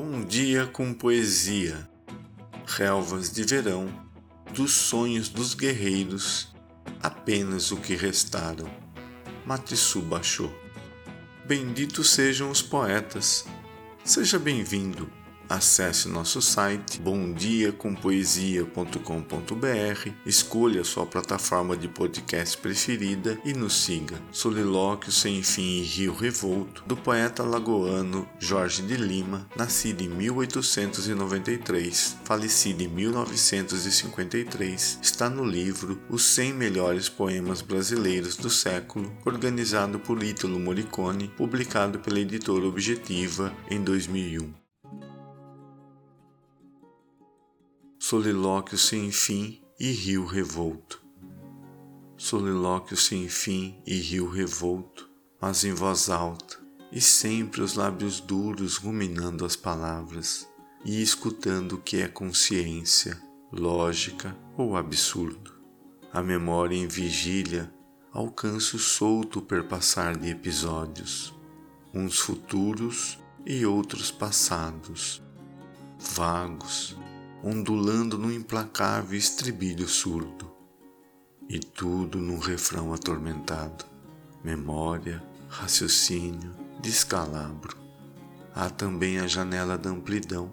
Bom dia com poesia, relvas de verão, dos sonhos dos guerreiros, apenas o que restaram. Matsu Bachô. Benditos sejam os poetas. Seja bem-vindo Acesse nosso site bomdiacompoesia.com.br, escolha sua plataforma de podcast preferida e nos siga. Solilóquio Sem Fim e Rio Revolto, do poeta lagoano Jorge de Lima, nascido em 1893, falecido em 1953, está no livro Os 100 Melhores Poemas Brasileiros do Século, organizado por Ítalo Morricone, publicado pela editora Objetiva em 2001. Solilóquio sem fim e rio revolto. Solilóquio sem fim e rio revolto, mas em voz alta, e sempre os lábios duros ruminando as palavras e escutando o que é consciência, lógica ou absurdo. A memória em vigília alcança o solto perpassar de episódios, uns futuros e outros passados, vagos, ondulando no implacável estribilho surdo, e tudo num refrão atormentado, memória, raciocínio, descalabro. Há também a janela da amplidão,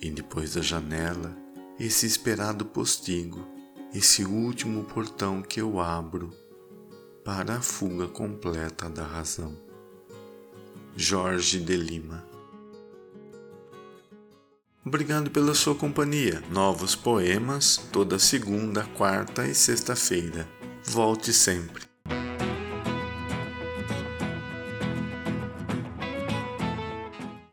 e depois da janela, esse esperado postigo, esse último portão que eu abro para a fuga completa da razão. Jorge de Lima Obrigado pela sua companhia. Novos poemas toda segunda, quarta e sexta-feira. Volte sempre.